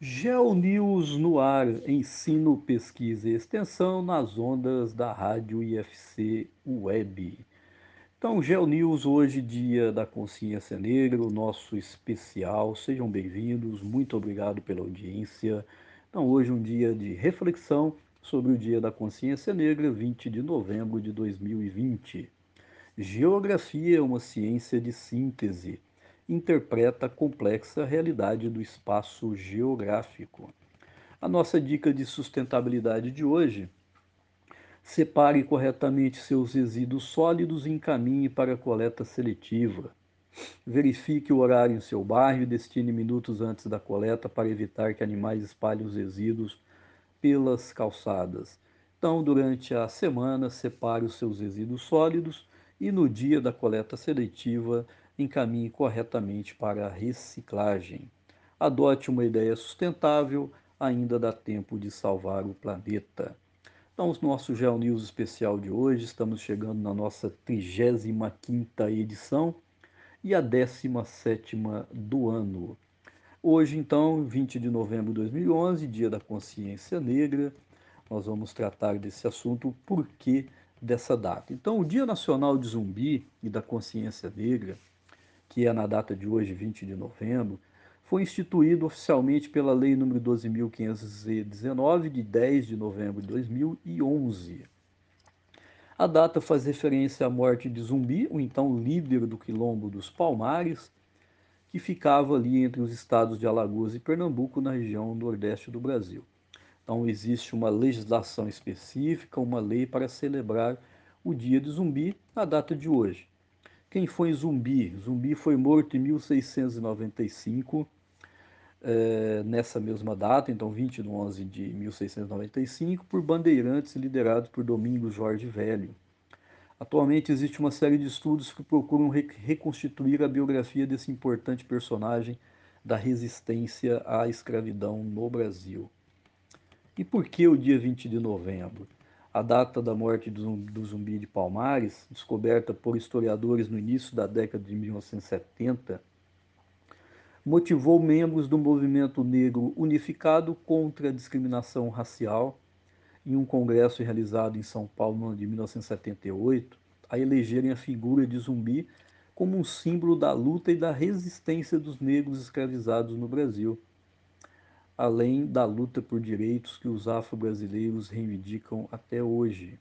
GeoNews no ar, ensino, pesquisa e extensão nas ondas da rádio IFC Web. Então, GeoNews hoje, dia da consciência negra, o nosso especial. Sejam bem-vindos, muito obrigado pela audiência. Então, hoje um dia de reflexão sobre o dia da consciência negra, 20 de novembro de 2020. Geografia é uma ciência de síntese interpreta a complexa realidade do espaço geográfico. A nossa dica de sustentabilidade de hoje: separe corretamente seus resíduos sólidos e encaminhe para a coleta seletiva. Verifique o horário em seu bairro e destine minutos antes da coleta para evitar que animais espalhem os resíduos pelas calçadas. Então, durante a semana, separe os seus resíduos sólidos e no dia da coleta seletiva, encaminhe corretamente para a reciclagem. Adote uma ideia sustentável, ainda dá tempo de salvar o planeta. Então, o nosso Geo News especial de hoje, estamos chegando na nossa 35ª edição e a 17ª do ano. Hoje, então, 20 de novembro de 2011, dia da consciência negra, nós vamos tratar desse assunto, o porquê dessa data. Então, o Dia Nacional de Zumbi e da Consciência Negra que é na data de hoje, 20 de novembro, foi instituído oficialmente pela Lei nº 12.519, de 10 de novembro de 2011. A data faz referência à morte de Zumbi, o então líder do Quilombo dos Palmares, que ficava ali entre os estados de Alagoas e Pernambuco, na região nordeste do Brasil. Então, existe uma legislação específica, uma lei para celebrar o dia de Zumbi, na data de hoje. Quem foi Zumbi? Zumbi foi morto em 1695, é, nessa mesma data, então 20 de 11 de 1695, por bandeirantes liderados por Domingos Jorge Velho. Atualmente existe uma série de estudos que procuram re reconstituir a biografia desse importante personagem da resistência à escravidão no Brasil. E por que o dia 20 de novembro? A data da morte do zumbi de Palmares, descoberta por historiadores no início da década de 1970, motivou membros do movimento negro unificado contra a discriminação racial em um congresso realizado em São Paulo no ano de 1978 a elegerem a figura de zumbi como um símbolo da luta e da resistência dos negros escravizados no Brasil além da luta por direitos que os afro-brasileiros reivindicam até hoje.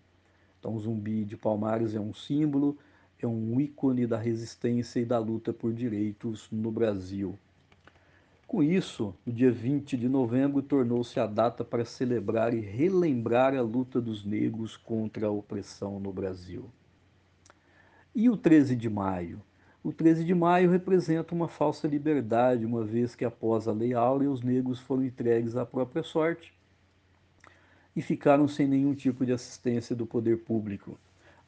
Então, o Zumbi de Palmares é um símbolo, é um ícone da resistência e da luta por direitos no Brasil. Com isso, o dia 20 de novembro tornou-se a data para celebrar e relembrar a luta dos negros contra a opressão no Brasil. E o 13 de maio? O 13 de maio representa uma falsa liberdade, uma vez que após a Lei Áurea os negros foram entregues à própria sorte e ficaram sem nenhum tipo de assistência do poder público.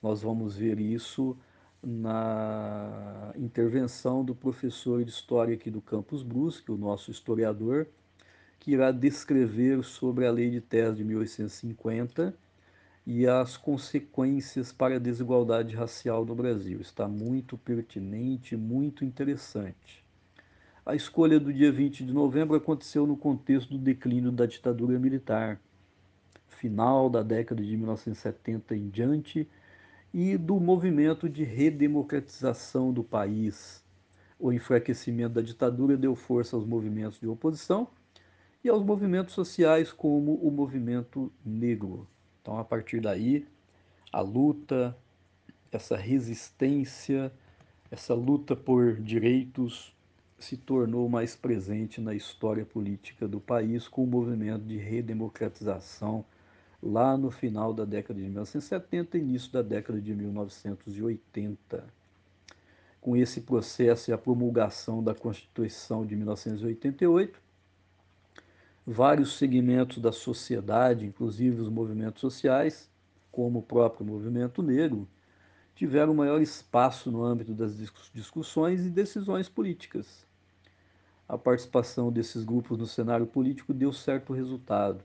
Nós vamos ver isso na intervenção do professor de História aqui do Campus Brusque, o nosso historiador, que irá descrever sobre a Lei de Terras de 1850 e as consequências para a desigualdade racial no Brasil. Está muito pertinente, muito interessante. A escolha do dia 20 de novembro aconteceu no contexto do declínio da ditadura militar, final da década de 1970 em diante, e do movimento de redemocratização do país. O enfraquecimento da ditadura deu força aos movimentos de oposição e aos movimentos sociais, como o movimento negro. Então, a partir daí, a luta, essa resistência, essa luta por direitos se tornou mais presente na história política do país com o movimento de redemocratização lá no final da década de 1970 e início da década de 1980. Com esse processo e a promulgação da Constituição de 1988, vários segmentos da sociedade, inclusive os movimentos sociais, como o próprio movimento negro, tiveram maior espaço no âmbito das discussões e decisões políticas. A participação desses grupos no cenário político deu certo resultado,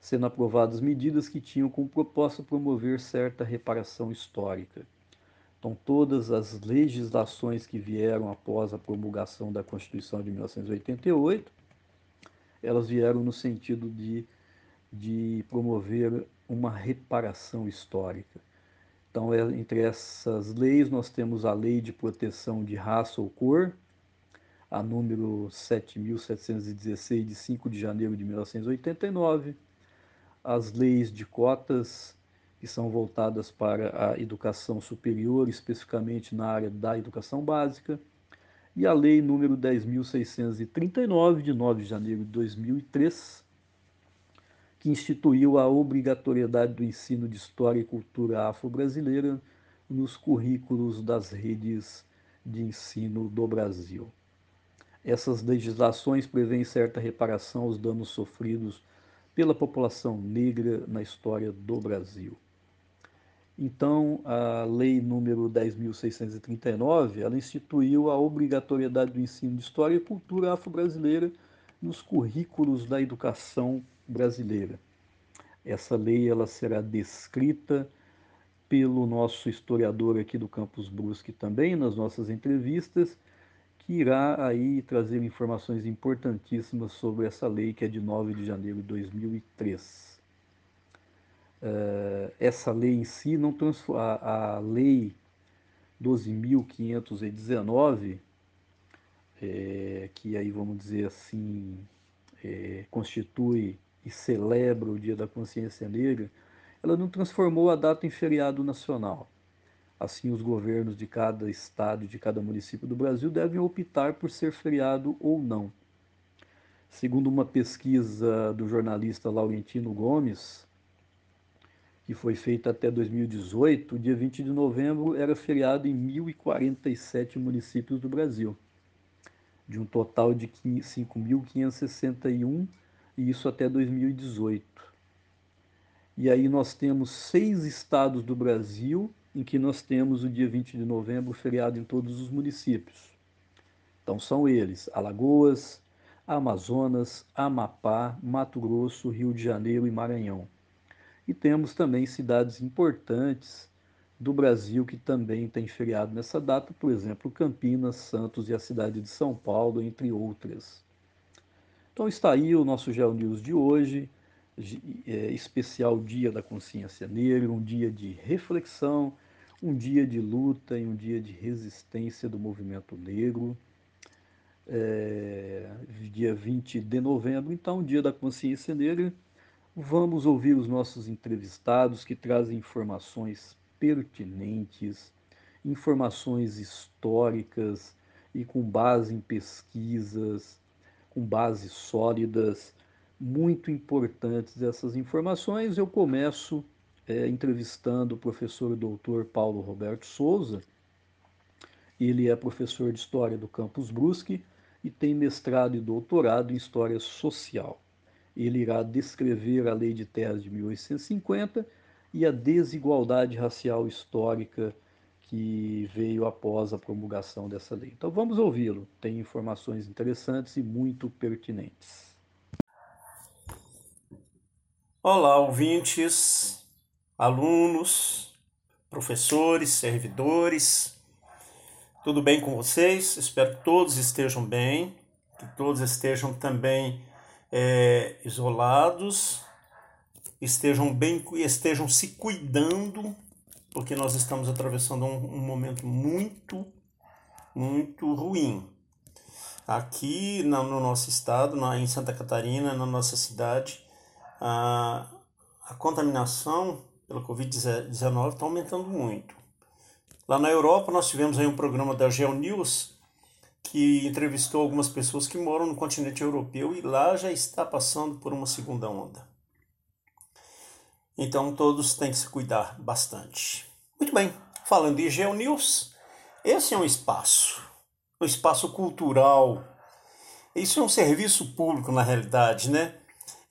sendo aprovadas medidas que tinham como proposta promover certa reparação histórica. Então, todas as legislações que vieram após a promulgação da Constituição de 1988 elas vieram no sentido de, de promover uma reparação histórica. Então, é, entre essas leis, nós temos a Lei de Proteção de Raça ou Cor, a número 7.716, de 5 de janeiro de 1989, as leis de cotas, que são voltadas para a educação superior, especificamente na área da educação básica, e a lei número 10.639, de 9 de janeiro de 2003, que instituiu a obrigatoriedade do ensino de história e cultura afro-brasileira nos currículos das redes de ensino do Brasil. Essas legislações prevêem certa reparação aos danos sofridos pela população negra na história do Brasil. Então, a lei número 10.639, ela instituiu a obrigatoriedade do ensino de história e cultura afro-brasileira nos currículos da educação brasileira. Essa lei ela será descrita pelo nosso historiador aqui do Campus Brusque também nas nossas entrevistas que irá aí trazer informações importantíssimas sobre essa lei que é de 9 de janeiro de 2003. Uh, essa lei em si não a, a lei 12.519, é, que aí vamos dizer assim, é, constitui e celebra o Dia da Consciência Negra, ela não transformou a data em feriado nacional. Assim, os governos de cada estado e de cada município do Brasil devem optar por ser feriado ou não. Segundo uma pesquisa do jornalista Laurentino Gomes, que foi feita até 2018, o dia 20 de novembro era feriado em 1.047 municípios do Brasil, de um total de 5.561, e isso até 2018. E aí nós temos seis estados do Brasil em que nós temos o dia 20 de novembro feriado em todos os municípios. Então são eles: Alagoas, Amazonas, Amapá, Mato Grosso, Rio de Janeiro e Maranhão. E temos também cidades importantes do Brasil que também têm feriado nessa data, por exemplo, Campinas, Santos e a cidade de São Paulo, entre outras. Então está aí o nosso Geo News de hoje é, especial Dia da Consciência Negra, um dia de reflexão, um dia de luta e um dia de resistência do movimento negro. É, dia 20 de novembro, então, Dia da Consciência Negra. Vamos ouvir os nossos entrevistados que trazem informações pertinentes, informações históricas e com base em pesquisas, com bases sólidas muito importantes essas informações. Eu começo é, entrevistando o professor doutor Paulo Roberto Souza. Ele é professor de História do Campus Brusque e tem mestrado e doutorado em História Social. Ele irá descrever a Lei de Terras de 1850 e a desigualdade racial histórica que veio após a promulgação dessa lei. Então vamos ouvi-lo. Tem informações interessantes e muito pertinentes. Olá, ouvintes, alunos, professores, servidores. Tudo bem com vocês? Espero que todos estejam bem, que todos estejam também é, isolados, estejam bem, estejam se cuidando, porque nós estamos atravessando um, um momento muito, muito ruim. Aqui no nosso estado, na, em Santa Catarina, na nossa cidade, a, a contaminação pela Covid-19 está aumentando muito. Lá na Europa, nós tivemos aí um programa da GeoNews que entrevistou algumas pessoas que moram no continente europeu e lá já está passando por uma segunda onda. Então todos têm que se cuidar bastante. Muito bem, falando em GeoNews, esse é um espaço, um espaço cultural. Isso é um serviço público na realidade, né?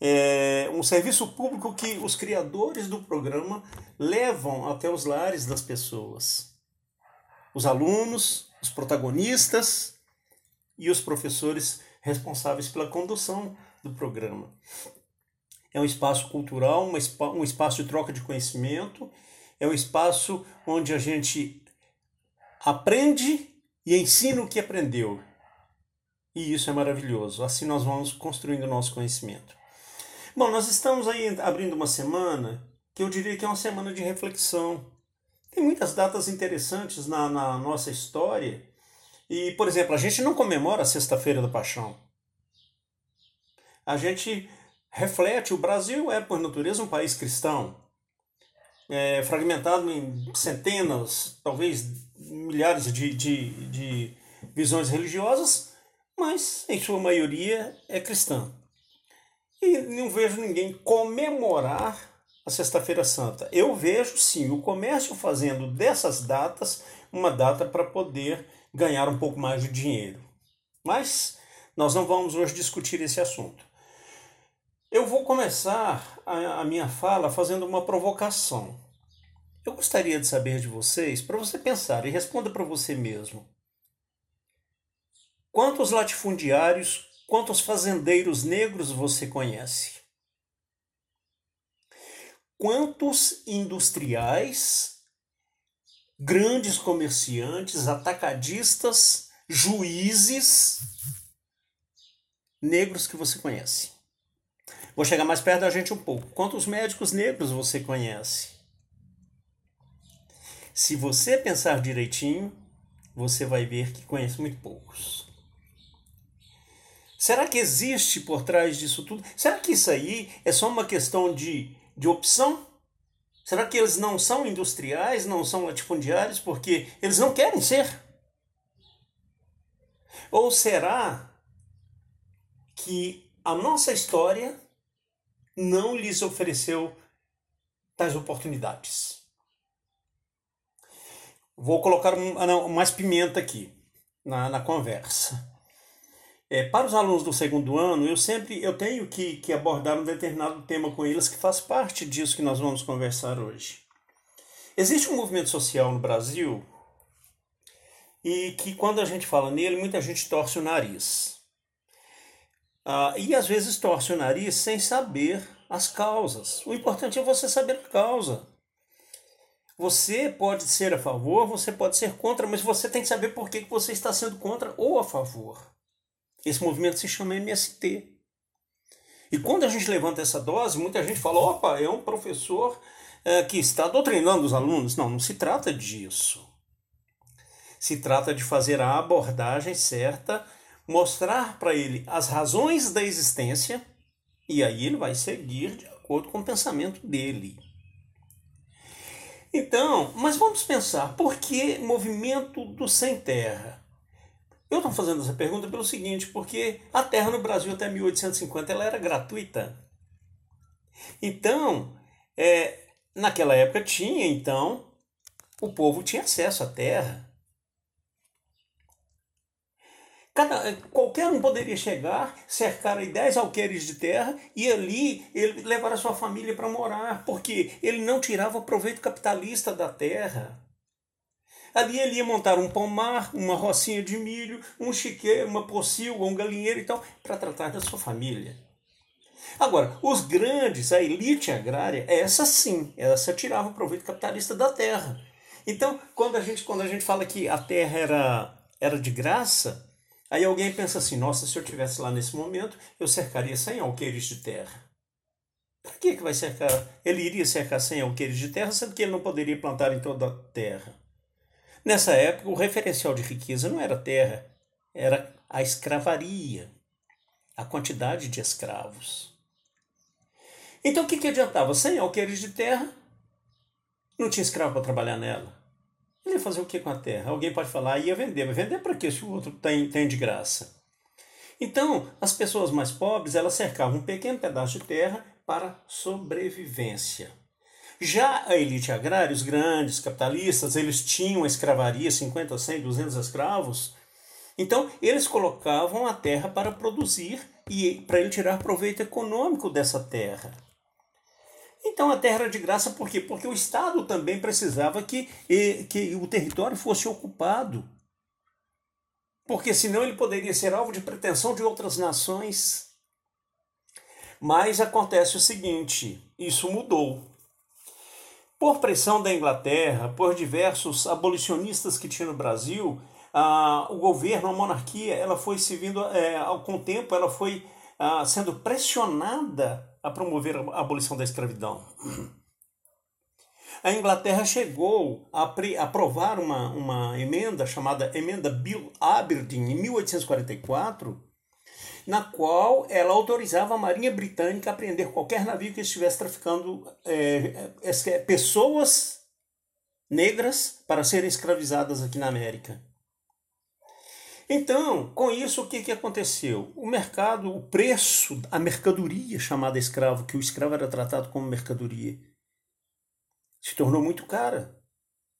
é um serviço público que os criadores do programa levam até os lares das pessoas. Os alunos, os protagonistas e os professores responsáveis pela condução do programa. É um espaço cultural, um espaço de troca de conhecimento, é um espaço onde a gente aprende e ensina o que aprendeu. E isso é maravilhoso. Assim nós vamos construindo o nosso conhecimento. Bom, nós estamos aí abrindo uma semana que eu diria que é uma semana de reflexão. Tem muitas datas interessantes na, na nossa história. E, por exemplo, a gente não comemora a Sexta-feira da Paixão. A gente reflete, o Brasil é, por natureza, um país cristão. É, fragmentado em centenas, talvez milhares de, de, de visões religiosas, mas em sua maioria é cristã. E não vejo ninguém comemorar a Sexta-feira Santa. Eu vejo sim o comércio fazendo dessas datas uma data para poder ganhar um pouco mais de dinheiro. Mas nós não vamos hoje discutir esse assunto. Eu vou começar a, a minha fala fazendo uma provocação. Eu gostaria de saber de vocês, para você pensar e responda para você mesmo. Quantos latifundiários Quantos fazendeiros negros você conhece? Quantos industriais, grandes comerciantes, atacadistas, juízes negros que você conhece? Vou chegar mais perto da gente um pouco. Quantos médicos negros você conhece? Se você pensar direitinho, você vai ver que conhece muito poucos. Será que existe por trás disso tudo? Será que isso aí é só uma questão de, de opção? Será que eles não são industriais, não são latifundiários porque eles não querem ser? Ou será que a nossa história não lhes ofereceu tais oportunidades? Vou colocar ah, mais pimenta aqui na, na conversa. É, para os alunos do segundo ano, eu sempre eu tenho que, que abordar um determinado tema com eles que faz parte disso que nós vamos conversar hoje. Existe um movimento social no Brasil e que quando a gente fala nele, muita gente torce o nariz. Ah, e às vezes torce o nariz sem saber as causas. O importante é você saber a causa. Você pode ser a favor, você pode ser contra, mas você tem que saber por que você está sendo contra ou a favor. Esse movimento se chama MST. E quando a gente levanta essa dose, muita gente fala: opa, é um professor é, que está doutrinando os alunos. Não, não se trata disso. Se trata de fazer a abordagem certa, mostrar para ele as razões da existência, e aí ele vai seguir de acordo com o pensamento dele. Então, mas vamos pensar, por que movimento do sem terra? Eu estou fazendo essa pergunta pelo seguinte, porque a terra no Brasil até 1850 ela era gratuita. Então, é, naquela época tinha, então, o povo tinha acesso à terra. Cada, qualquer um poderia chegar, cercar aí 10 alqueires de terra e ali ele levar a sua família para morar, porque ele não tirava proveito capitalista da terra. Ali ele ia montar um pomar, uma rocinha de milho, um chiqueiro, uma pocilga, um galinheiro e tal, para tratar da sua família. Agora, os grandes, a elite agrária, essa sim, essa tirava o proveito capitalista da terra. Então, quando a gente, quando a gente fala que a terra era, era de graça, aí alguém pensa assim: nossa, se eu tivesse lá nesse momento, eu cercaria 100 alqueires de terra. Para que, que vai cercar? Ele iria cercar 100 alqueires de terra, sendo que ele não poderia plantar em toda a terra. Nessa época, o referencial de riqueza não era terra, era a escravaria, a quantidade de escravos. Então, o que, que adiantava? Sem alqueires de terra, não tinha escravo para trabalhar nela. Ele ia fazer o que com a terra? Alguém pode falar, ia vender, mas vender para quê se o outro tem, tem de graça? Então, as pessoas mais pobres, elas cercavam um pequeno pedaço de terra para sobrevivência. Já a elite agrária, os grandes capitalistas, eles tinham a escravaria, 50, 100, 200 escravos. Então, eles colocavam a terra para produzir e para ele tirar proveito econômico dessa terra. Então a terra era de graça por quê? Porque o Estado também precisava que, que o território fosse ocupado. Porque senão ele poderia ser alvo de pretensão de outras nações. Mas acontece o seguinte: isso mudou. Por pressão da Inglaterra, por diversos abolicionistas que tinha no Brasil, o governo, a monarquia, ela foi se vindo, é, com o tempo, ela foi sendo pressionada a promover a abolição da escravidão. A Inglaterra chegou a aprovar uma, uma emenda chamada Emenda Bill Aberdeen, em 1844, na qual ela autorizava a Marinha Britânica a prender qualquer navio que estivesse traficando é, é, pessoas negras para serem escravizadas aqui na América. Então, com isso, o que, que aconteceu? O mercado, o preço, a mercadoria chamada escravo, que o escravo era tratado como mercadoria, se tornou muito cara.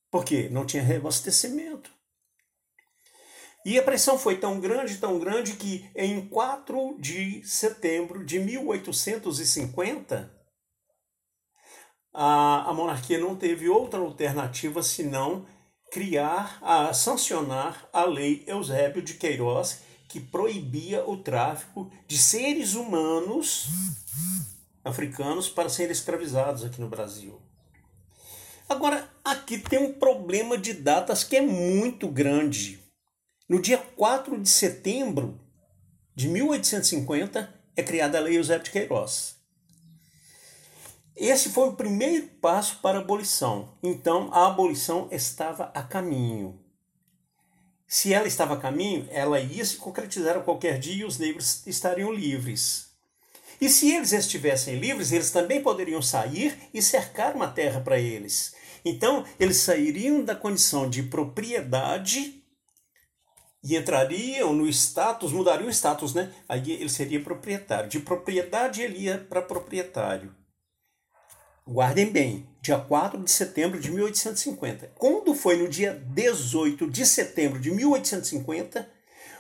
Por quê? Não tinha reabastecimento. E a pressão foi tão grande, tão grande, que em 4 de setembro de 1850, a, a monarquia não teve outra alternativa senão criar, a sancionar a lei Eusébio de Queiroz, que proibia o tráfico de seres humanos africanos para serem escravizados aqui no Brasil. Agora, aqui tem um problema de datas que é muito grande. No dia 4 de setembro de 1850 é criada a Lei Eusébio de Queiroz. Esse foi o primeiro passo para a abolição. Então, a abolição estava a caminho. Se ela estava a caminho, ela ia se concretizar a qualquer dia e os negros estariam livres. E se eles estivessem livres, eles também poderiam sair e cercar uma terra para eles. Então, eles sairiam da condição de propriedade e entrariam no status, mudariam o status, né? Aí ele seria proprietário. De propriedade, ele ia para proprietário. Guardem bem, dia 4 de setembro de 1850. Quando foi no dia 18 de setembro de 1850,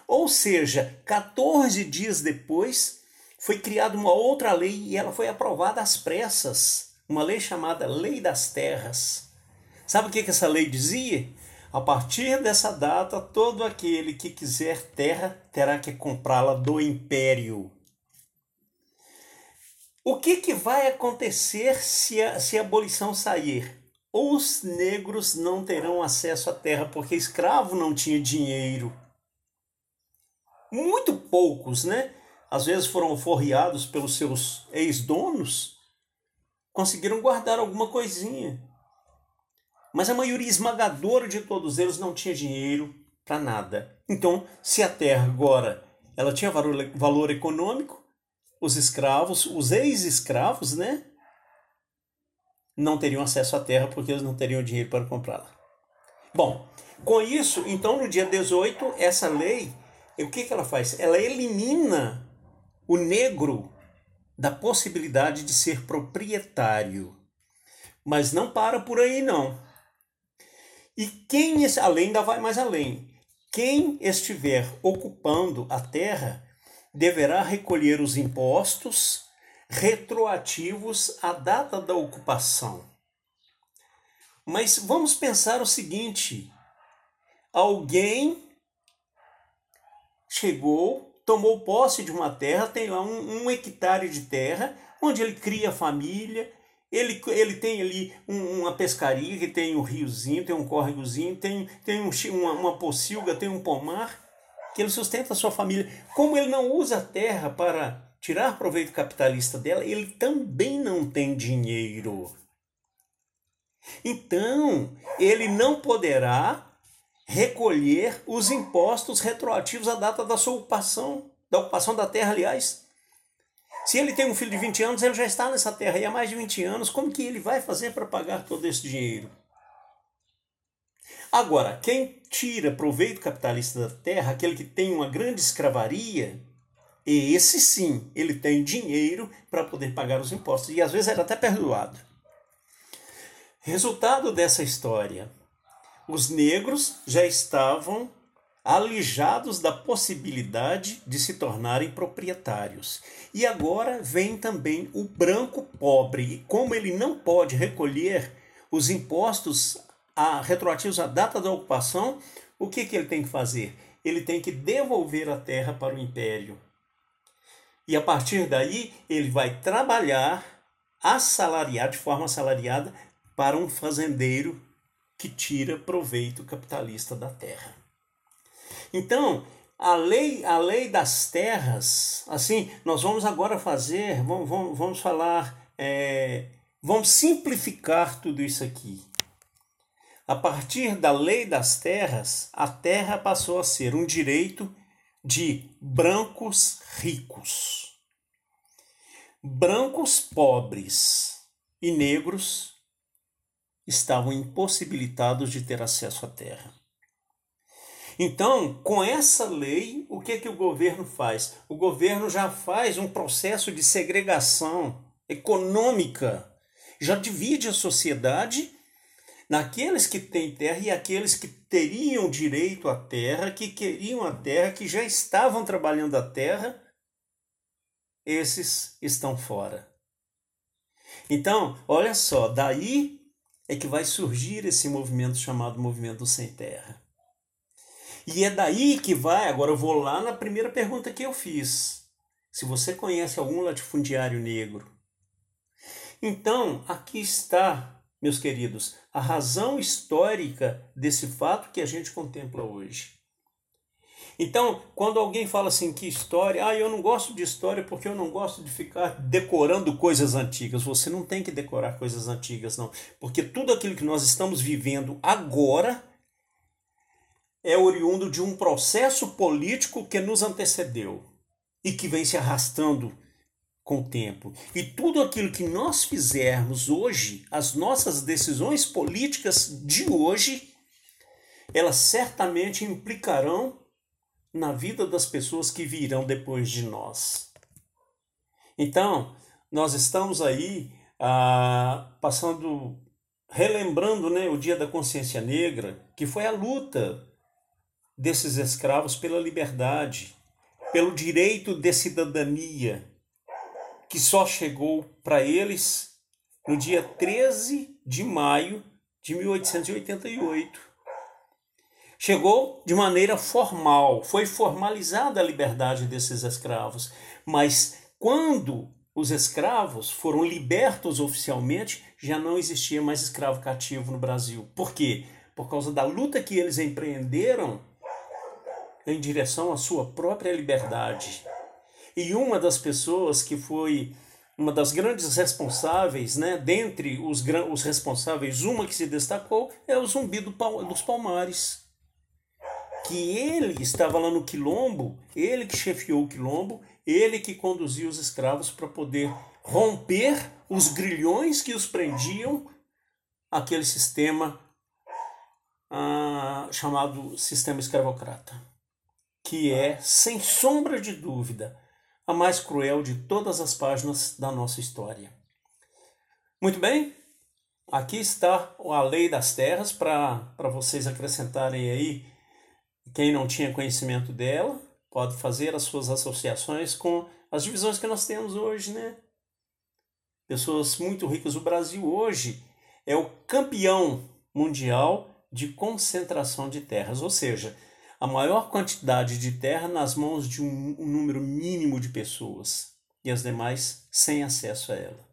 ou seja, 14 dias depois, foi criada uma outra lei e ela foi aprovada às pressas, uma lei chamada Lei das Terras. Sabe o que, que essa lei dizia? A partir dessa data, todo aquele que quiser terra terá que comprá-la do império. O que, que vai acontecer se a, se a abolição sair? Os negros não terão acesso à terra porque escravo não tinha dinheiro. Muito poucos, né? Às vezes foram forreados pelos seus ex-donos, conseguiram guardar alguma coisinha. Mas a maioria esmagadora de todos eles não tinha dinheiro para nada. Então, se a terra agora ela tinha valor, valor econômico, os escravos, os ex-escravos, né, não teriam acesso à terra porque eles não teriam dinheiro para comprá-la. Bom, com isso, então no dia 18, essa lei, o que, que ela faz? Ela elimina o negro da possibilidade de ser proprietário. Mas não para por aí, não. E quem, além ainda vai mais além, quem estiver ocupando a terra deverá recolher os impostos retroativos à data da ocupação. Mas vamos pensar o seguinte: alguém chegou, tomou posse de uma terra, tem lá um, um hectare de terra, onde ele cria família, ele, ele tem ali um, uma pescaria que tem um riozinho, tem um córregozinho, tem, tem um, uma, uma pocilga, tem um pomar, que ele sustenta a sua família. Como ele não usa a terra para tirar proveito capitalista dela, ele também não tem dinheiro. Então, ele não poderá recolher os impostos retroativos à data da sua ocupação, da ocupação da terra, aliás. Se ele tem um filho de 20 anos, ele já está nessa terra e há mais de 20 anos, como que ele vai fazer para pagar todo esse dinheiro? Agora, quem tira proveito capitalista da terra, aquele que tem uma grande escravaria, esse sim, ele tem dinheiro para poder pagar os impostos e às vezes era até perdoado. Resultado dessa história: os negros já estavam alijados da possibilidade de se tornarem proprietários. E agora vem também o branco pobre, e como ele não pode recolher os impostos a, retroativos à data da ocupação, o que, que ele tem que fazer? Ele tem que devolver a terra para o império. E a partir daí, ele vai trabalhar assalariado, de forma assalariada, para um fazendeiro que tira proveito capitalista da terra. Então, a lei, a lei das terras, assim, nós vamos agora fazer, vamos, vamos, vamos falar, é, vamos simplificar tudo isso aqui. A partir da lei das terras, a terra passou a ser um direito de brancos ricos. Brancos pobres e negros estavam impossibilitados de ter acesso à terra. Então, com essa lei, o que, que o governo faz? O governo já faz um processo de segregação econômica, já divide a sociedade naqueles que têm terra e aqueles que teriam direito à terra, que queriam a terra, que já estavam trabalhando a terra, esses estão fora. Então, olha só, daí é que vai surgir esse movimento chamado Movimento Sem Terra. E é daí que vai, agora eu vou lá na primeira pergunta que eu fiz. Se você conhece algum latifundiário negro. Então, aqui está, meus queridos, a razão histórica desse fato que a gente contempla hoje. Então, quando alguém fala assim que história, ah, eu não gosto de história porque eu não gosto de ficar decorando coisas antigas. Você não tem que decorar coisas antigas, não. Porque tudo aquilo que nós estamos vivendo agora é oriundo de um processo político que nos antecedeu e que vem se arrastando com o tempo. E tudo aquilo que nós fizermos hoje, as nossas decisões políticas de hoje, elas certamente implicarão na vida das pessoas que virão depois de nós. Então, nós estamos aí ah, passando, relembrando né, o Dia da Consciência Negra, que foi a luta desses escravos pela liberdade, pelo direito de cidadania, que só chegou para eles no dia 13 de maio de 1888. Chegou de maneira formal, foi formalizada a liberdade desses escravos, mas quando os escravos foram libertos oficialmente, já não existia mais escravo cativo no Brasil. Por quê? Por causa da luta que eles empreenderam em direção à sua própria liberdade. E uma das pessoas que foi uma das grandes responsáveis, né, dentre os, os responsáveis, uma que se destacou é o Zumbi do, dos Palmares. Que ele estava lá no Quilombo, ele que chefiou o Quilombo, ele que conduziu os escravos para poder romper os grilhões que os prendiam aquele sistema ah, chamado sistema escravocrata que é, sem sombra de dúvida, a mais cruel de todas as páginas da nossa história. Muito bem, aqui está a lei das terras para vocês acrescentarem aí. Quem não tinha conhecimento dela pode fazer as suas associações com as divisões que nós temos hoje, né? Pessoas muito ricas. O Brasil hoje é o campeão mundial de concentração de terras, ou seja, a maior quantidade de terra nas mãos de um, um número mínimo de pessoas e as demais sem acesso a ela.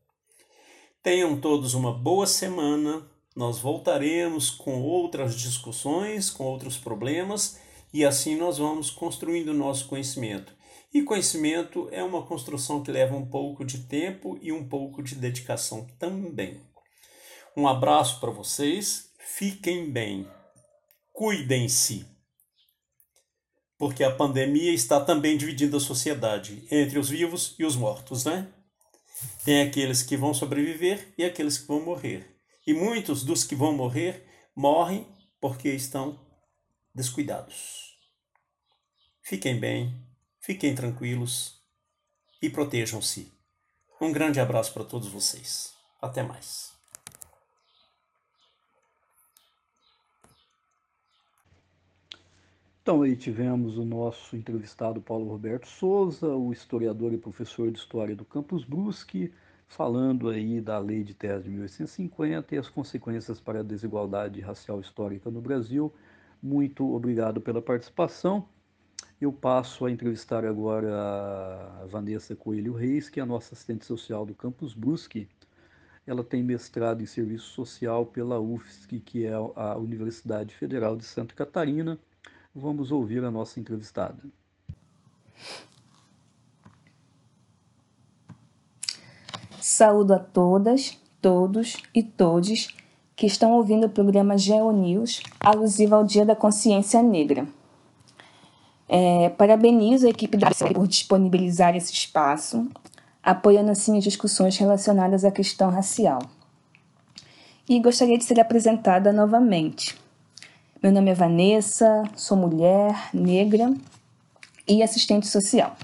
Tenham todos uma boa semana. Nós voltaremos com outras discussões, com outros problemas e assim nós vamos construindo o nosso conhecimento. E conhecimento é uma construção que leva um pouco de tempo e um pouco de dedicação também. Um abraço para vocês, fiquem bem, cuidem-se porque a pandemia está também dividindo a sociedade entre os vivos e os mortos, né? Tem aqueles que vão sobreviver e aqueles que vão morrer. E muitos dos que vão morrer morrem porque estão descuidados. Fiquem bem, fiquem tranquilos e protejam-se. Um grande abraço para todos vocês. Até mais. Então, aí tivemos o nosso entrevistado Paulo Roberto Souza, o historiador e professor de História do Campus Brusque, falando aí da Lei de Terras de 1850 e as consequências para a desigualdade racial histórica no Brasil. Muito obrigado pela participação. Eu passo a entrevistar agora a Vanessa Coelho Reis, que é a nossa assistente social do Campus Brusque. Ela tem mestrado em Serviço Social pela UFSC, que é a Universidade Federal de Santa Catarina, vamos ouvir a nossa entrevistada. Saúdo a todas, todos e todes que estão ouvindo o programa GeoNews, alusivo ao Dia da Consciência Negra. É, parabenizo a equipe da por disponibilizar esse espaço, apoiando assim as discussões relacionadas à questão racial. E gostaria de ser apresentada novamente. Meu nome é Vanessa, sou mulher, negra e assistente social.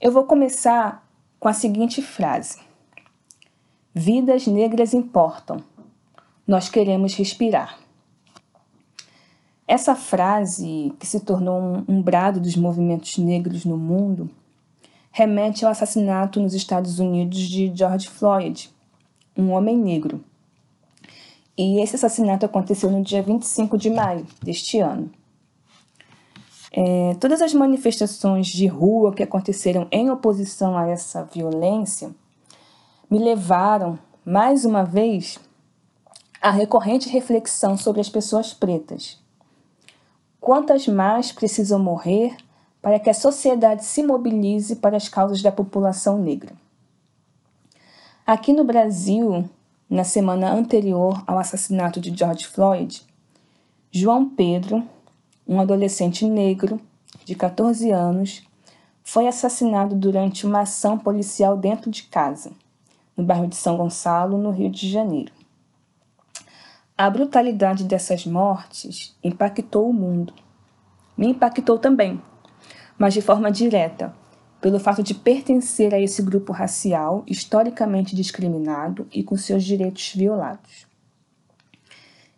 Eu vou começar com a seguinte frase: Vidas negras importam nós queremos respirar. Essa frase, que se tornou um, brado dos movimentos negros no mundo, remete ao assassinato nos Estados Unidos de George Floyd, um homem negro. E esse assassinato aconteceu no dia 25 de maio deste ano. É, todas as manifestações de rua que aconteceram em oposição a essa violência me levaram, mais uma vez, a recorrente reflexão sobre as pessoas pretas. Quantas mais precisam morrer para que a sociedade se mobilize para as causas da população negra? Aqui no Brasil, na semana anterior ao assassinato de George Floyd, João Pedro, um adolescente negro de 14 anos, foi assassinado durante uma ação policial dentro de casa, no bairro de São Gonçalo, no Rio de Janeiro. A brutalidade dessas mortes impactou o mundo. Me impactou também, mas de forma direta, pelo fato de pertencer a esse grupo racial historicamente discriminado e com seus direitos violados.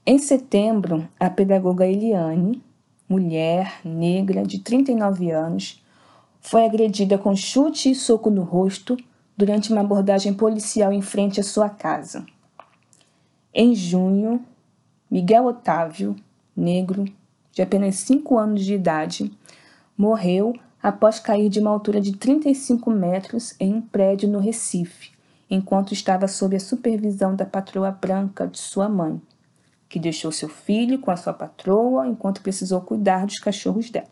Em setembro, a pedagoga Eliane, mulher negra de 39 anos, foi agredida com chute e soco no rosto durante uma abordagem policial em frente à sua casa. Em junho, Miguel Otávio, negro, de apenas 5 anos de idade, morreu após cair de uma altura de 35 metros em um prédio no Recife, enquanto estava sob a supervisão da patroa branca de sua mãe, que deixou seu filho com a sua patroa enquanto precisou cuidar dos cachorros dela.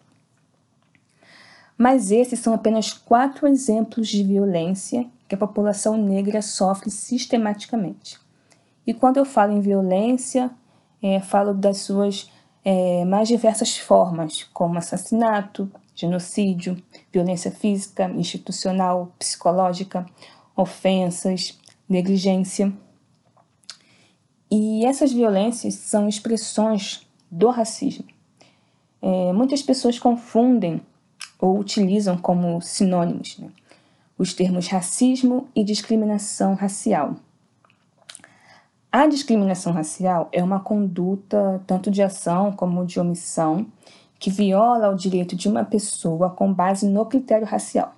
Mas esses são apenas quatro exemplos de violência que a população negra sofre sistematicamente. E quando eu falo em violência, é, falo das suas é, mais diversas formas, como assassinato, genocídio, violência física, institucional, psicológica, ofensas, negligência. E essas violências são expressões do racismo. É, muitas pessoas confundem ou utilizam como sinônimos né, os termos racismo e discriminação racial. A discriminação racial é uma conduta tanto de ação como de omissão que viola o direito de uma pessoa com base no critério racial.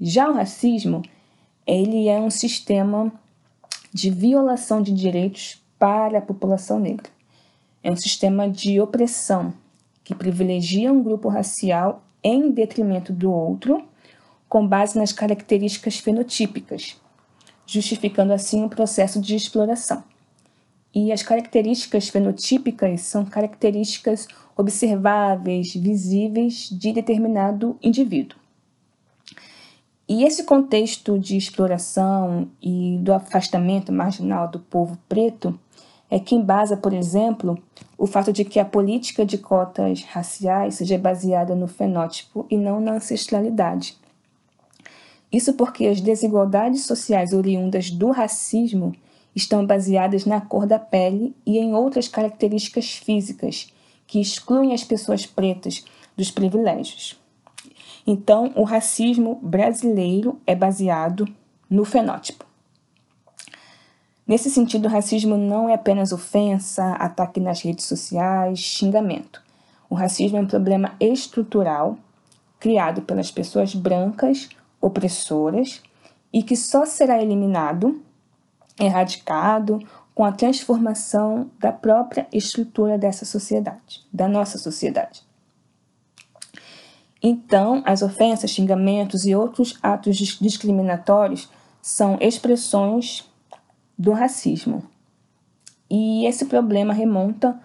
Já o racismo, ele é um sistema de violação de direitos para a população negra. É um sistema de opressão que privilegia um grupo racial em detrimento do outro, com base nas características fenotípicas, justificando assim o um processo de exploração. E as características fenotípicas são características observáveis, visíveis de determinado indivíduo. E esse contexto de exploração e do afastamento marginal do povo preto é que embasa, por exemplo, o fato de que a política de cotas raciais seja baseada no fenótipo e não na ancestralidade. Isso porque as desigualdades sociais oriundas do racismo estão baseadas na cor da pele e em outras características físicas que excluem as pessoas pretas dos privilégios. Então, o racismo brasileiro é baseado no fenótipo. Nesse sentido, o racismo não é apenas ofensa, ataque nas redes sociais, xingamento. O racismo é um problema estrutural criado pelas pessoas brancas opressoras e que só será eliminado, erradicado, com a transformação da própria estrutura dessa sociedade, da nossa sociedade. Então, as ofensas, xingamentos e outros atos discriminatórios são expressões do racismo. E esse problema remonta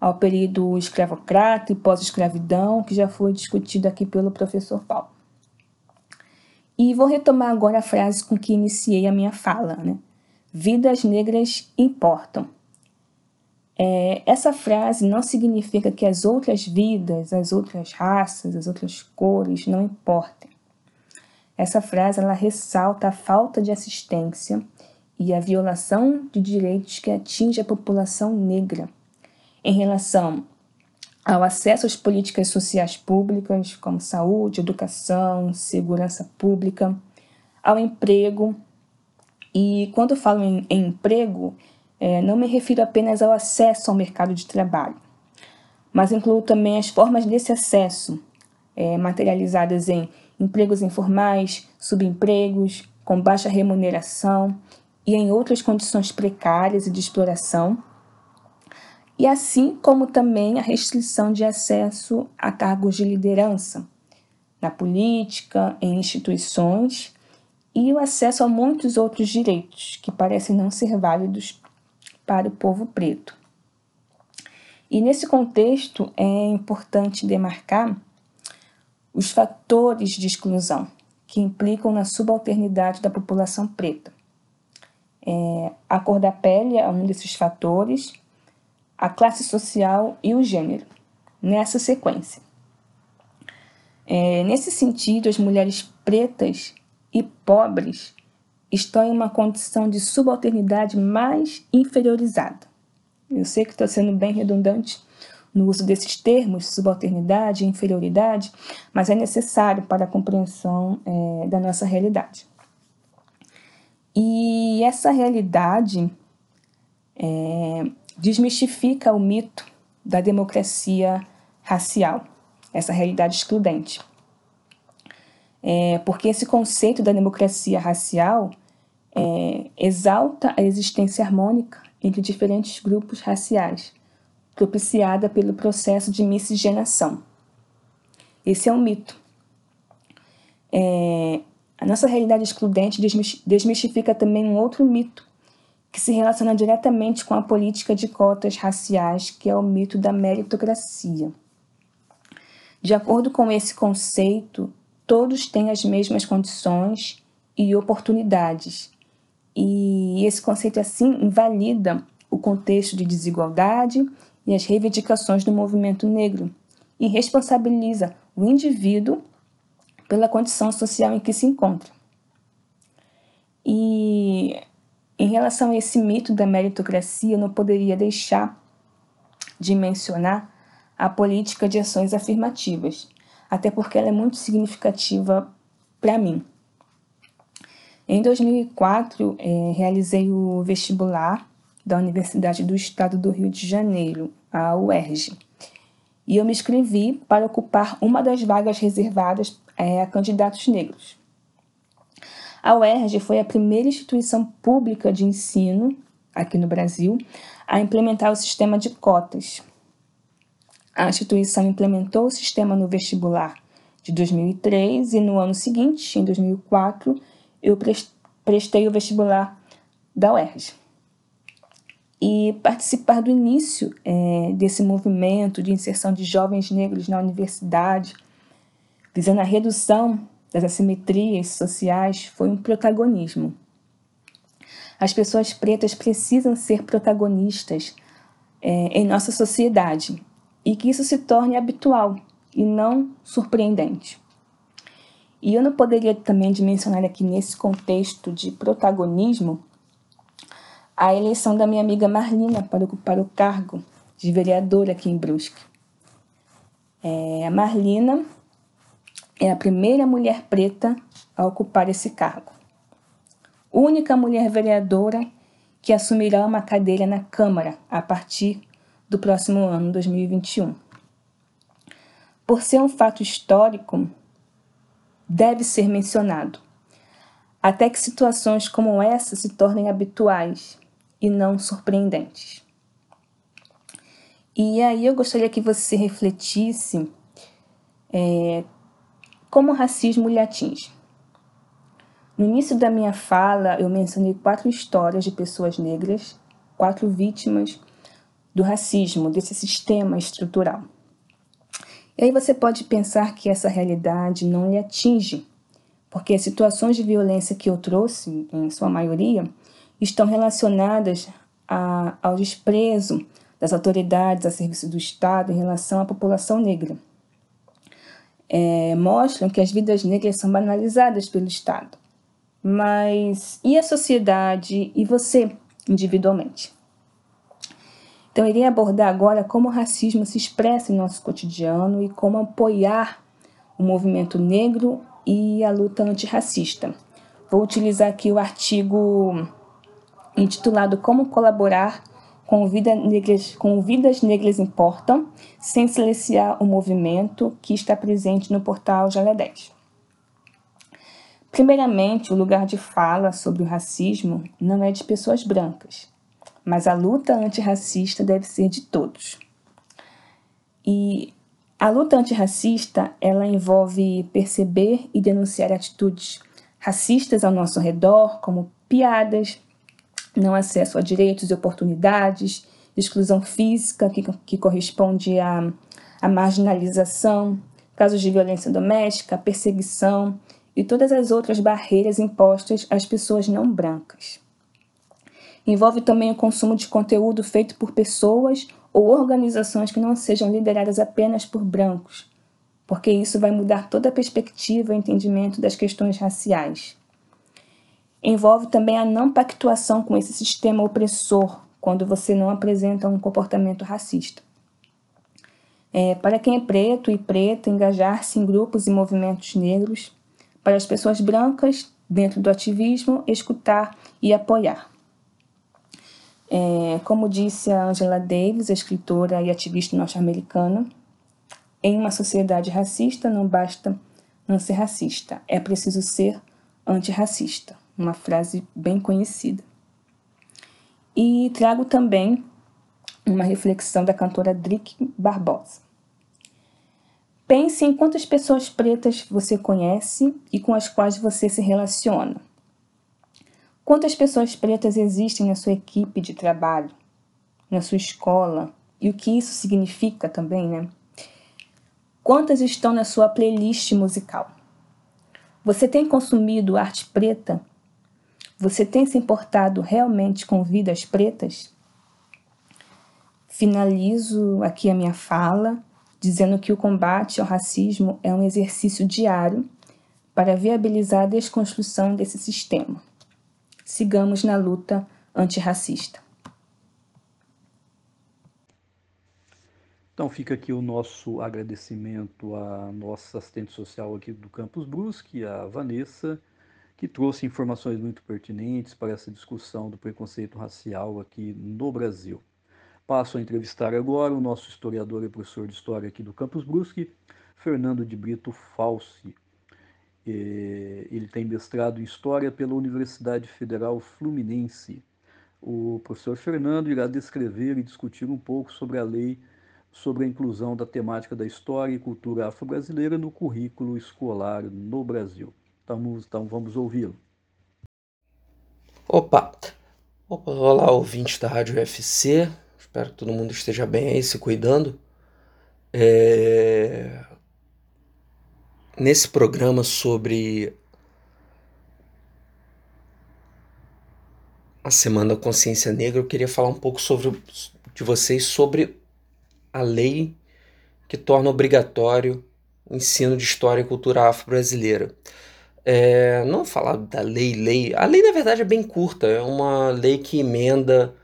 ao período escravocrata e pós-escravidão, que já foi discutido aqui pelo professor Paulo. E vou retomar agora a frase com que iniciei a minha fala, né? Vidas negras importam. É, essa frase não significa que as outras vidas, as outras raças, as outras cores não importem. Essa frase ela ressalta a falta de assistência e a violação de direitos que atinge a população negra em relação ao acesso às políticas sociais públicas, como saúde, educação, segurança pública, ao emprego. E quando eu falo em, em emprego, é, não me refiro apenas ao acesso ao mercado de trabalho, mas incluo também as formas desse acesso, é, materializadas em empregos informais, subempregos, com baixa remuneração e em outras condições precárias e de exploração, e assim como também a restrição de acesso a cargos de liderança na política, em instituições e o acesso a muitos outros direitos que parecem não ser válidos para o povo preto. E nesse contexto é importante demarcar os fatores de exclusão que implicam na subalternidade da população preta. É, a cor da pele é um desses fatores, a classe social e o gênero, nessa sequência. É, nesse sentido, as mulheres pretas e pobres estão em uma condição de subalternidade mais inferiorizada. Eu sei que estou sendo bem redundante no uso desses termos, subalternidade e inferioridade, mas é necessário para a compreensão é, da nossa realidade. E essa realidade é, desmistifica o mito da democracia racial, essa realidade excludente. É, porque esse conceito da democracia racial é, exalta a existência harmônica entre diferentes grupos raciais, propiciada pelo processo de miscigenação. Esse é um mito. É, a nossa realidade excludente desmistifica também um outro mito que se relaciona diretamente com a política de cotas raciais, que é o mito da meritocracia. De acordo com esse conceito, todos têm as mesmas condições e oportunidades, e esse conceito, assim, invalida o contexto de desigualdade e as reivindicações do movimento negro e responsabiliza o indivíduo pela condição social em que se encontra. E em relação a esse mito da meritocracia, eu não poderia deixar de mencionar a política de ações afirmativas, até porque ela é muito significativa para mim. Em 2004, é, realizei o vestibular da Universidade do Estado do Rio de Janeiro, a UERJ, e eu me inscrevi para ocupar uma das vagas reservadas é, a candidatos negros. A UERJ foi a primeira instituição pública de ensino aqui no Brasil a implementar o sistema de cotas. A instituição implementou o sistema no vestibular de 2003 e no ano seguinte, em 2004, eu prestei o vestibular da UERJ. E participar do início é, desse movimento de inserção de jovens negros na universidade, visando a redução das assimetrias sociais, foi um protagonismo. As pessoas pretas precisam ser protagonistas é, em nossa sociedade e que isso se torne habitual e não surpreendente. E eu não poderia também mencionar aqui nesse contexto de protagonismo a eleição da minha amiga Marlina para ocupar o cargo de vereadora aqui em Brusque. É, a Marlina é a primeira mulher preta a ocupar esse cargo. Única mulher vereadora que assumirá uma cadeira na Câmara a partir do próximo ano, 2021. Por ser um fato histórico, deve ser mencionado, até que situações como essa se tornem habituais e não surpreendentes. E aí eu gostaria que você refletisse é, como o racismo lhe atinge. No início da minha fala, eu mencionei quatro histórias de pessoas negras, quatro vítimas do racismo, desse sistema estrutural. E aí você pode pensar que essa realidade não lhe atinge, porque as situações de violência que eu trouxe, em sua maioria, estão relacionadas a, ao desprezo das autoridades a serviço do Estado em relação à população negra. É, mostram que as vidas negras são banalizadas pelo Estado. Mas e a sociedade e você, individualmente? Então, irei abordar agora como o racismo se expressa em nosso cotidiano e como apoiar o movimento negro e a luta antirracista. Vou utilizar aqui o artigo intitulado Como Colaborar com, vida negras, com Vidas Negras Importam, sem silenciar o movimento que está presente no portal Jalé 10. Primeiramente, o lugar de fala sobre o racismo não é de pessoas brancas, mas a luta antirracista deve ser de todos. E a luta antirracista, ela envolve perceber e denunciar atitudes racistas ao nosso redor, como piadas, não acesso a direitos e oportunidades, exclusão física, que, que corresponde à, à marginalização, casos de violência doméstica, perseguição e todas as outras barreiras impostas às pessoas não brancas. Envolve também o consumo de conteúdo feito por pessoas ou organizações que não sejam lideradas apenas por brancos, porque isso vai mudar toda a perspectiva e entendimento das questões raciais. Envolve também a não pactuação com esse sistema opressor quando você não apresenta um comportamento racista. É, para quem é preto e preta, engajar-se em grupos e movimentos negros. Para as pessoas brancas, dentro do ativismo, escutar e apoiar. É, como disse a Angela Davis, escritora e ativista norte-americana, em uma sociedade racista não basta não ser racista, é preciso ser antirracista uma frase bem conhecida. E trago também uma reflexão da cantora Drick Barbosa. Pense em quantas pessoas pretas você conhece e com as quais você se relaciona. Quantas pessoas pretas existem na sua equipe de trabalho, na sua escola e o que isso significa também, né? Quantas estão na sua playlist musical? Você tem consumido arte preta você tem se importado realmente com vidas pretas? Finalizo aqui a minha fala dizendo que o combate ao racismo é um exercício diário para viabilizar a desconstrução desse sistema. Sigamos na luta antirracista. Então fica aqui o nosso agradecimento à nossa assistente social aqui do Campus Brusque, a Vanessa, que trouxe informações muito pertinentes para essa discussão do preconceito racial aqui no Brasil. Passo a entrevistar agora o nosso historiador e professor de História aqui do Campus Brusque, Fernando de Brito Falsi. Ele tem mestrado em História pela Universidade Federal Fluminense. O professor Fernando irá descrever e discutir um pouco sobre a lei sobre a inclusão da temática da história e cultura afro-brasileira no currículo escolar no Brasil. Estamos, então vamos ouvi-lo. Opa! Opa, olá, ouvintes da Rádio UFC. Espero que todo mundo esteja bem aí, se cuidando. É... Nesse programa sobre a Semana da Consciência Negra, eu queria falar um pouco sobre, de vocês sobre a lei que torna obrigatório o ensino de história e cultura afro-brasileira. É, não falar da lei, lei. A lei, na verdade, é bem curta. É uma lei que emenda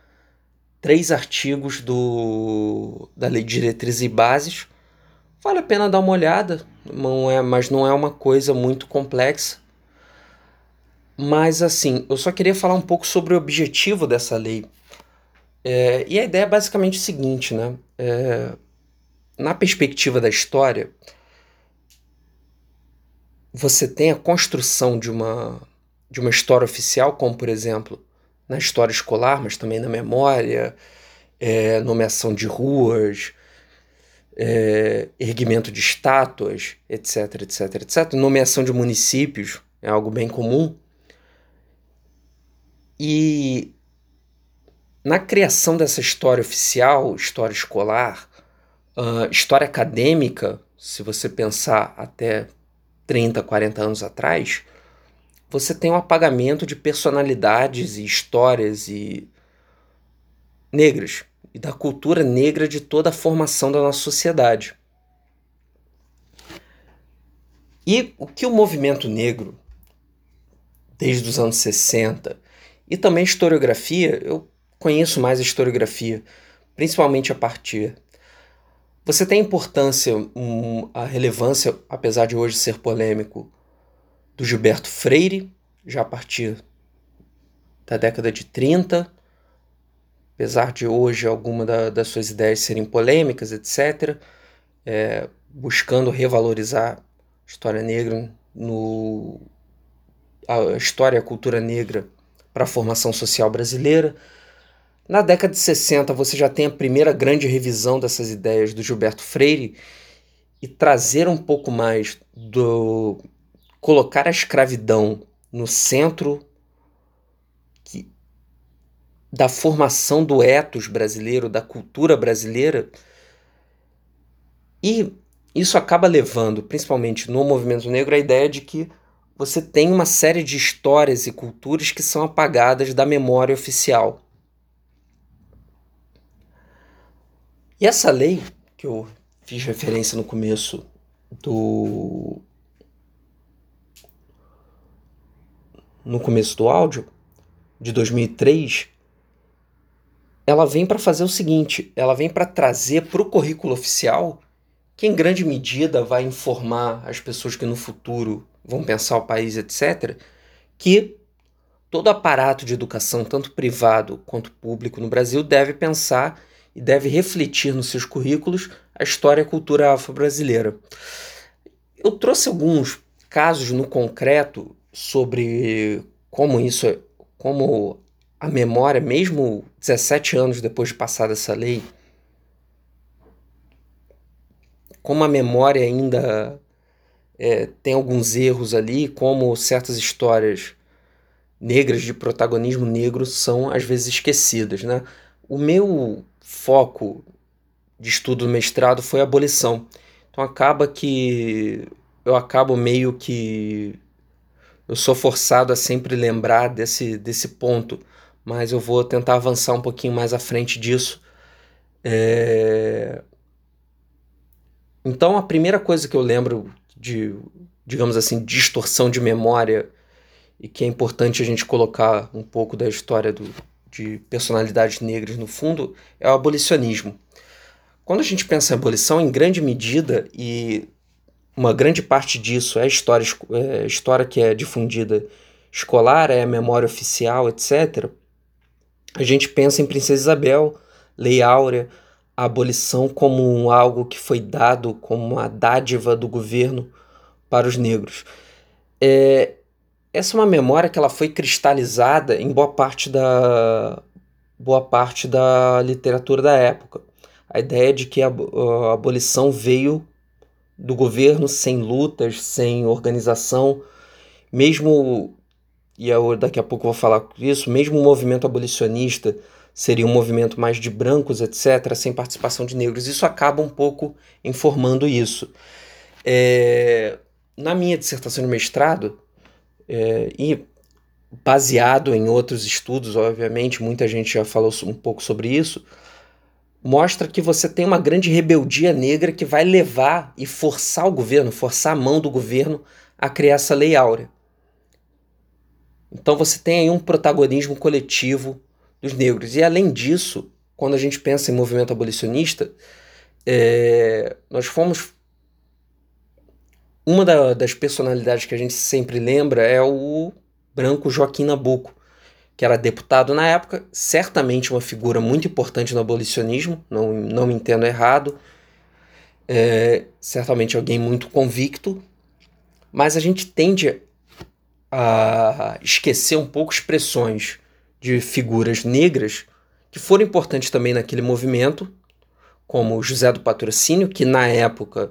três artigos do, da Lei de Diretrizes e Bases. Vale a pena dar uma olhada, não é, mas não é uma coisa muito complexa. Mas, assim, eu só queria falar um pouco sobre o objetivo dessa lei. É, e a ideia é basicamente o seguinte, né? É, na perspectiva da história, você tem a construção de uma, de uma história oficial, como por exemplo na história escolar, mas também na memória, é, nomeação de ruas, é, erguimento de estátuas, etc, etc, etc. Nomeação de municípios é algo bem comum. E na criação dessa história oficial, história escolar, uh, história acadêmica, se você pensar até 30, 40 anos atrás, você tem um apagamento de personalidades e histórias e negras e da cultura negra de toda a formação da nossa sociedade. E o que o movimento negro, desde os anos 60, e também historiografia, eu conheço mais a historiografia, principalmente a partir. Você tem importância, um, a relevância, apesar de hoje ser polêmico, do Gilberto Freire, já a partir da década de 30, apesar de hoje alguma da, das suas ideias serem polêmicas, etc., é, buscando revalorizar a história negra no a história e a cultura negra para a formação social brasileira. Na década de 60, você já tem a primeira grande revisão dessas ideias do Gilberto Freire e trazer um pouco mais do colocar a escravidão no centro da formação do ethos brasileiro, da cultura brasileira. E isso acaba levando, principalmente no movimento negro, a ideia de que você tem uma série de histórias e culturas que são apagadas da memória oficial. E essa lei, que eu fiz referência no começo do no começo do áudio, de 2003, ela vem para fazer o seguinte: ela vem para trazer para o currículo oficial, que em grande medida vai informar as pessoas que no futuro vão pensar o país, etc., que todo aparato de educação, tanto privado quanto público no Brasil, deve pensar e deve refletir nos seus currículos a história e a cultura afro-brasileira. Eu trouxe alguns casos no concreto sobre como isso é, como a memória, mesmo 17 anos depois de passada essa lei, como a memória ainda é, tem alguns erros ali, como certas histórias negras de protagonismo negro são às vezes esquecidas. Né? O meu foco de estudo do mestrado foi a abolição. Então acaba que eu acabo meio que eu sou forçado a sempre lembrar desse, desse ponto, mas eu vou tentar avançar um pouquinho mais à frente disso. É... Então, a primeira coisa que eu lembro de, digamos assim, distorção de memória e que é importante a gente colocar um pouco da história do, de personalidades negras no fundo é o abolicionismo. Quando a gente pensa em abolição, em grande medida, e uma grande parte disso é história, é, história que é difundida escolar, é a memória oficial, etc. A gente pensa em Princesa Isabel, Lei Áurea, a abolição como algo que foi dado como uma dádiva do governo para os negros. É, essa é uma memória que ela foi cristalizada em boa parte da boa parte da literatura da época. A ideia de que a, a abolição veio do governo sem lutas, sem organização, mesmo e eu daqui a pouco vou falar isso, mesmo o movimento abolicionista seria um movimento mais de brancos, etc., sem participação de negros. Isso acaba um pouco informando isso. É, na minha dissertação de mestrado, é, e baseado em outros estudos, obviamente, muita gente já falou um pouco sobre isso, mostra que você tem uma grande rebeldia negra que vai levar e forçar o governo, forçar a mão do governo a criar essa lei áurea. Então você tem aí um protagonismo coletivo dos negros. E além disso, quando a gente pensa em movimento abolicionista, é, nós fomos. Uma da, das personalidades que a gente sempre lembra é o branco Joaquim Nabuco, que era deputado na época, certamente uma figura muito importante no abolicionismo, não, não me entendo errado, é, certamente alguém muito convicto, mas a gente tende a esquecer um pouco expressões de figuras negras que foram importantes também naquele movimento, como José do Patrocínio, que na época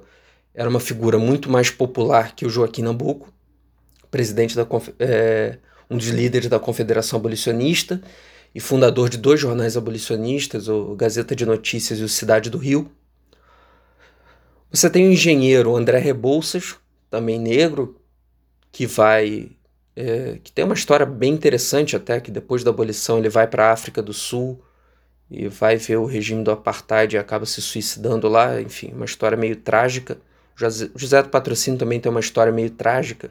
era uma figura muito mais popular que o Joaquim Nabuco, presidente da é, um dos líderes da Confederação Abolicionista, e fundador de dois jornais abolicionistas, o Gazeta de Notícias e o Cidade do Rio. Você tem o engenheiro André Rebouças, também negro, que vai é, que tem uma história bem interessante até, que depois da abolição ele vai para a África do Sul e vai ver o regime do apartheid e acaba se suicidando lá, enfim, uma história meio trágica. José do Patrocínio também tem uma história meio trágica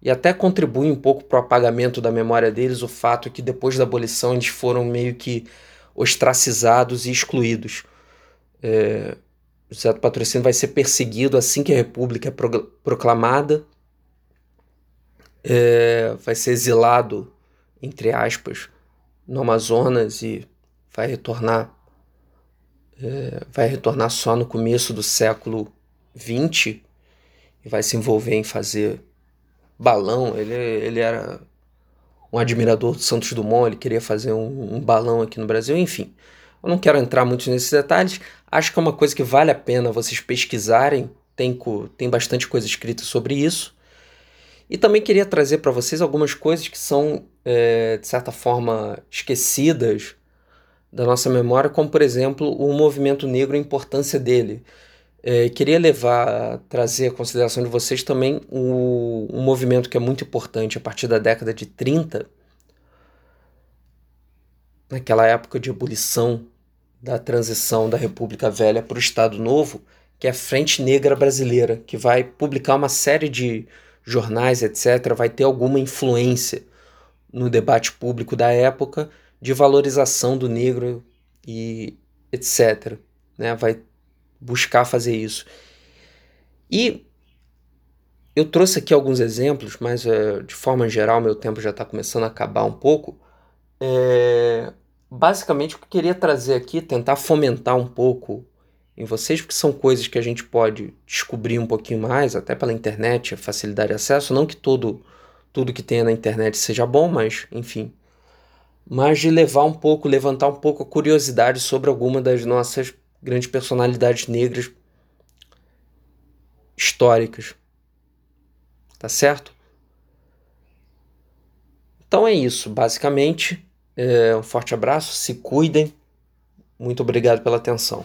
e até contribui um pouco para o apagamento da memória deles o fato que depois da abolição eles foram meio que ostracizados e excluídos. É, José do Patrocínio vai ser perseguido assim que a República é proclamada, é, vai ser exilado, entre aspas, no Amazonas e vai retornar é, vai retornar só no começo do século XX e vai se envolver em fazer balão. Ele, ele era um admirador do Santos Dumont, ele queria fazer um, um balão aqui no Brasil, enfim. Eu não quero entrar muito nesses detalhes, acho que é uma coisa que vale a pena vocês pesquisarem, tem, tem bastante coisa escrita sobre isso. E também queria trazer para vocês algumas coisas que são, é, de certa forma, esquecidas da nossa memória, como por exemplo o movimento negro e a importância dele. É, queria levar, trazer a consideração de vocês também o, um movimento que é muito importante a partir da década de 30, naquela época de ebulição da transição da República Velha para o Estado Novo, que é a Frente Negra Brasileira, que vai publicar uma série de jornais, etc., vai ter alguma influência no debate público da época de valorização do negro e etc. Né? Vai buscar fazer isso. E eu trouxe aqui alguns exemplos, mas é, de forma geral meu tempo já está começando a acabar um pouco. É, basicamente o que eu queria trazer aqui, tentar fomentar um pouco em vocês, porque são coisas que a gente pode descobrir um pouquinho mais, até pela internet, facilidade de acesso. Não que todo, tudo que tenha na internet seja bom, mas enfim. Mas de levar um pouco, levantar um pouco a curiosidade sobre alguma das nossas grandes personalidades negras históricas. Tá certo? Então é isso, basicamente. É, um forte abraço, se cuidem. Muito obrigado pela atenção.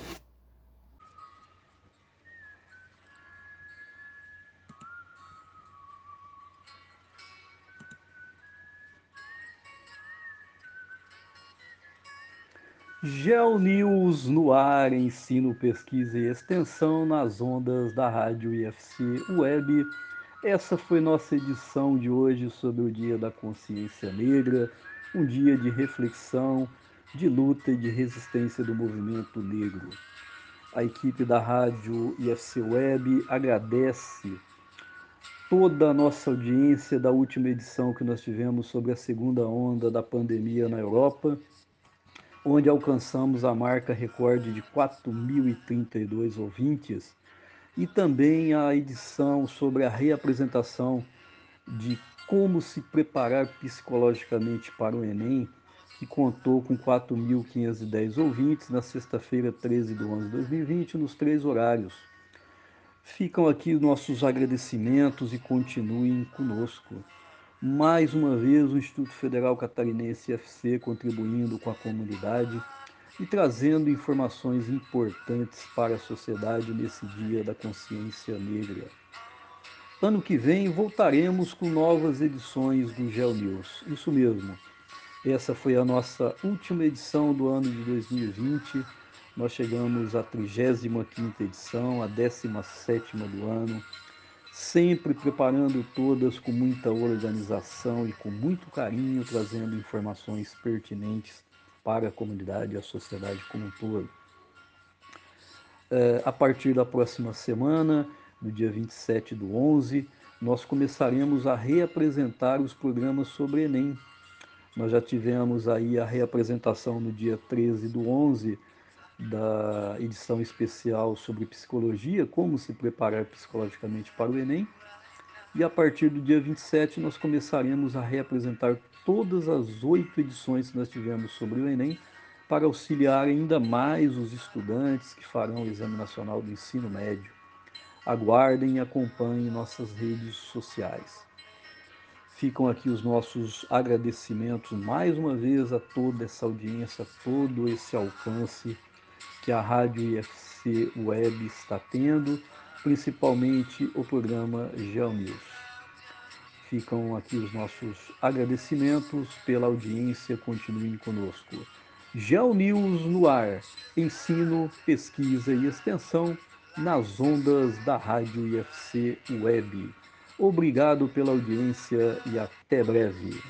Geo News no ar, ensino, pesquisa e extensão nas ondas da Rádio IFC Web. Essa foi nossa edição de hoje sobre o Dia da Consciência Negra, um dia de reflexão, de luta e de resistência do movimento negro. A equipe da Rádio IFC Web agradece toda a nossa audiência da última edição que nós tivemos sobre a segunda onda da pandemia na Europa onde alcançamos a marca recorde de 4.032 ouvintes, e também a edição sobre a reapresentação de como se preparar psicologicamente para o Enem, que contou com 4.510 ouvintes na sexta-feira, 13 de 11 de 2020, nos três horários. Ficam aqui nossos agradecimentos e continuem conosco. Mais uma vez, o Instituto Federal Catarinense FC contribuindo com a comunidade e trazendo informações importantes para a sociedade nesse Dia da Consciência Negra. Ano que vem voltaremos com novas edições do Geo News. Isso mesmo. Essa foi a nossa última edição do ano de 2020. Nós chegamos à 35ª edição, a 17ª do ano sempre preparando todas com muita organização e com muito carinho, trazendo informações pertinentes para a comunidade e a sociedade como um todo. É, a partir da próxima semana, no dia 27 do 11, nós começaremos a reapresentar os programas sobre Enem. Nós já tivemos aí a reapresentação no dia 13 do 11 da edição especial sobre psicologia, como se preparar psicologicamente para o Enem. E a partir do dia 27 nós começaremos a reapresentar todas as oito edições que nós tivemos sobre o Enem para auxiliar ainda mais os estudantes que farão o Exame Nacional do Ensino Médio. Aguardem e acompanhem nossas redes sociais. Ficam aqui os nossos agradecimentos mais uma vez a toda essa audiência, todo esse alcance que a Rádio IFC Web está tendo, principalmente o programa GeoNews. Ficam aqui os nossos agradecimentos pela audiência, continuem conosco. GeoNews no ar, ensino, pesquisa e extensão nas ondas da Rádio IFC Web. Obrigado pela audiência e até breve.